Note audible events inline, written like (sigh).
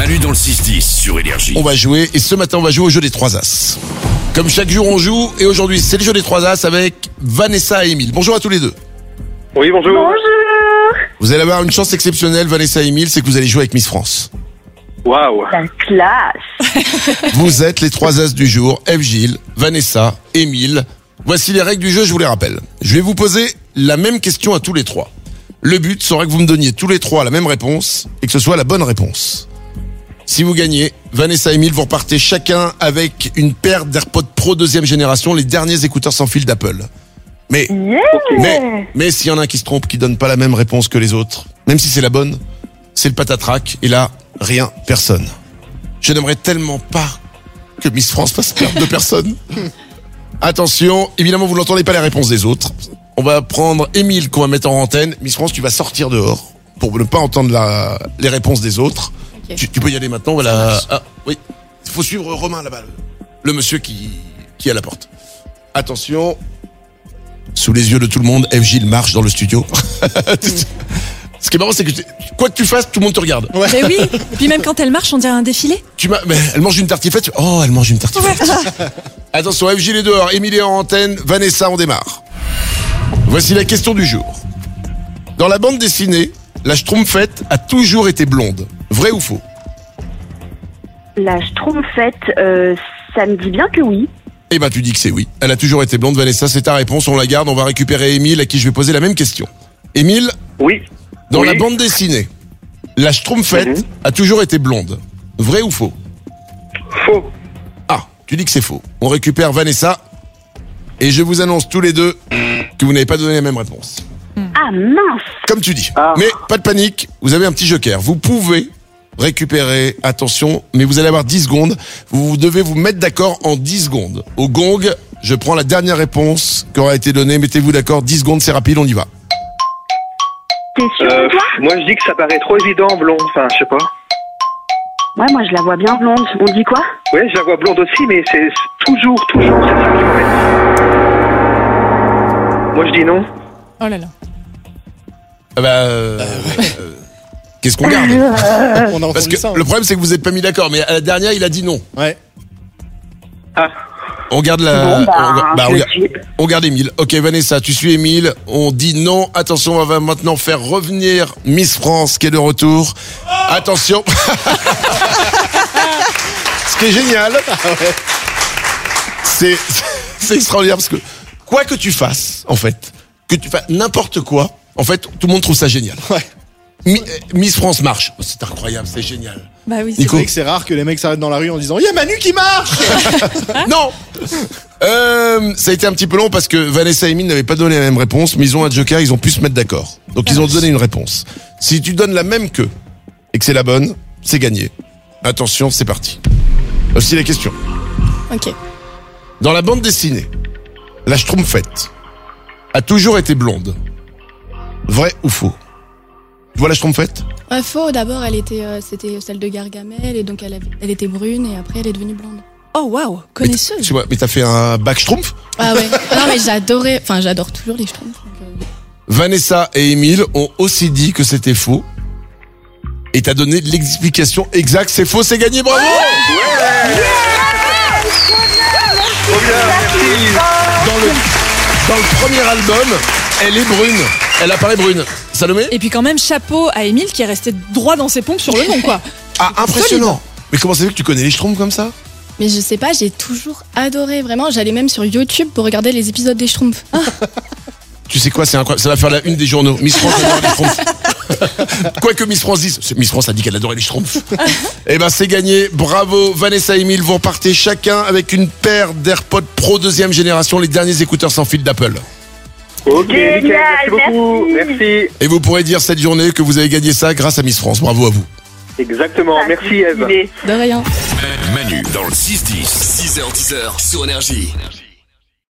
Manu dans le 6-10 sur Énergie. On va jouer et ce matin on va jouer au jeu des trois as. Comme chaque jour on joue et aujourd'hui c'est le jeu des trois as avec Vanessa et Emile. Bonjour à tous les deux. Oui, bonjour. Bonjour Vous allez avoir une chance exceptionnelle Vanessa et Emile, c'est que vous allez jouer avec Miss France. Waouh. La classe (laughs) Vous êtes les trois as du jour, Eve Gilles, Vanessa, Emile. Voici les règles du jeu, je vous les rappelle. Je vais vous poser la même question à tous les trois. Le but sera que vous me donniez tous les trois la même réponse et que ce soit la bonne réponse. Si vous gagnez, Vanessa et Emile, vous repartez chacun avec une paire d'AirPods Pro deuxième génération, les derniers écouteurs sans fil d'Apple. Mais, Yeah mais, mais s'il y en a un qui se trompe, qui donne pas la même réponse que les autres, même si c'est la bonne, c'est le patatrac, et là, rien, personne. Je n'aimerais tellement pas que Miss France fasse perdre de personne. (laughs) Attention, évidemment, vous n'entendez pas les réponses des autres. On va prendre Émile qu'on va mettre en antenne. Miss France, tu vas sortir dehors pour ne pas entendre la, les réponses des autres. Tu, tu peux y aller maintenant. Voilà. Ah, oui. Il faut suivre Romain là-bas, le, le monsieur qui, qui est à la porte. Attention. Sous les yeux de tout le monde, F. Gilles marche dans le studio. (laughs) Ce qui est marrant, c'est que quoi que tu fasses, tout le monde te regarde. Mais oui, et puis même quand elle marche, on dirait un défilé. Tu m'as, mais elle mange une tartiflette. tu- Oh, elle mange une tartiflette. (laughs) Attention, FG est dehors, Émilie en antenne, Vanessa, on démarre. Voici la question du jour. Dans la bande dessinée, la Schtroumpfette a toujours été blonde. Vrai ou faux La Schtroumpfette, euh, ça me dit bien que oui. Eh ben, tu dis que c'est oui. Elle a toujours été blonde, Vanessa, c'est ta réponse. On la garde, on va récupérer Émile à qui je vais poser la même question. Émile, Oui. dans Oui. la bande dessinée, la Schtroumpfette Mhm. a toujours été blonde. Vrai ou faux Faux. Ah, tu dis que c'est faux. On récupère Vanessa. Et je vous annonce tous les deux que vous n'avez pas donné la même réponse. Ah mince Comme tu dis. Ah. Mais pas de panique, vous avez un petit joker. Vous pouvez récupérer, attention, mais vous allez avoir 10 secondes. Vous devez vous mettre d'accord en 10 secondes. Au gong, je prends la dernière réponse qui aura été donnée. Mettez-vous d'accord, 10 secondes, c'est rapide, on y va. T'es sûr Euh, toi moi, je dis que ça paraît trop évident, blond. Enfin, je sais pas. Ouais, moi je la vois bien blonde. On dit quoi Ouais, je la vois blonde aussi, mais c'est toujours, toujours, c'est ça que je. Moi, je dis non. Oh là là. Ah bah, euh, euh, Qu'est-ce qu'on garde (laughs) On a Parce entendu que ça. hein. le problème c'est que vous n'êtes pas mis d'accord, mais à la dernière il a dit non. Ouais. Ah, On garde la. Bon, bah, on, bah, on je ga- suis- on garde Emile. Ok Vanessa, tu suis Emile. On dit non. Attention, on va maintenant faire revenir Miss France qui est de retour. Attention. (laughs) Ce qui est génial, c'est c'est extraordinaire parce que quoi que tu fasses, en fait, que tu fasses n'importe quoi, en fait, tout le monde trouve ça génial. Ouais. Mi- euh, Miss France marche. Oh, c'est incroyable, c'est génial. Bah oui, c'est Nico. C'est vrai que c'est rare que les mecs s'arrêtent dans la rue en disant Il y a Manu qui marche (laughs) Non euh, Ça a été un petit peu long parce que Vanessa et Emile n'avaient pas donné la même réponse, mais ils ont un joker, ils ont pu se mettre d'accord. Donc ils ont donné une réponse. Si tu donnes la même que et que c'est la bonne, c'est gagné. Attention, c'est parti. Voici la question. Ok. Dans la bande dessinée, la Schtroumpfette a toujours été blonde. Vrai ou faux? Tu vois la Schtroumpfette Ouais, faux, d'abord, elle était, euh, c'était celle de Gargamel, et donc elle, avait- elle était brune, et après elle est devenue blonde. Oh waouh, Mais connaisseuse. Tu vois, mais t'as fait un bac Schtroumpf Ah ouais. non mais j'adorais, enfin j'adore toujours les schtroumpfs. donc, euh, Vanessa et Emile ont aussi dit que c'était faux. Et t'as donné l'explication exacte. C'est faux, c'est gagné, bravo trop bien, merci. dans le, dans le premier album, elle est brune. Elle apparaît brune. Salomé Et puis quand même, chapeau à Émile qui est resté droit dans ses pompes sur le nom, quoi. Ah, impressionnant Mais comment ça fait que tu connais les Schtroumpfs comme ça? Mais je sais pas, j'ai toujours adoré, vraiment. J'allais même sur YouTube pour regarder les épisodes des Schtroumpfs. Ah, Tu sais quoi, c'est incroyable. Ça va faire la une des journaux. Miss France adore les Schtroumpfs. (laughs) Quoi que Miss France dise, Miss France a dit qu'elle adorait les Schtroumpfs. eh ben, c'est gagné. Bravo, Vanessa et Emile. Vous repartez chacun avec une paire d'AirPods Pro deuxième génération, les derniers écouteurs sans fil d'Apple. Ok, nickel, Génial, merci beaucoup. merci. Merci. Et vous pourrez dire cette journée que vous avez gagné ça grâce à Miss France. Bravo à vous. Exactement, merci Eve. De rien. Manu dans le 6-10. 6h10 sur Énergie.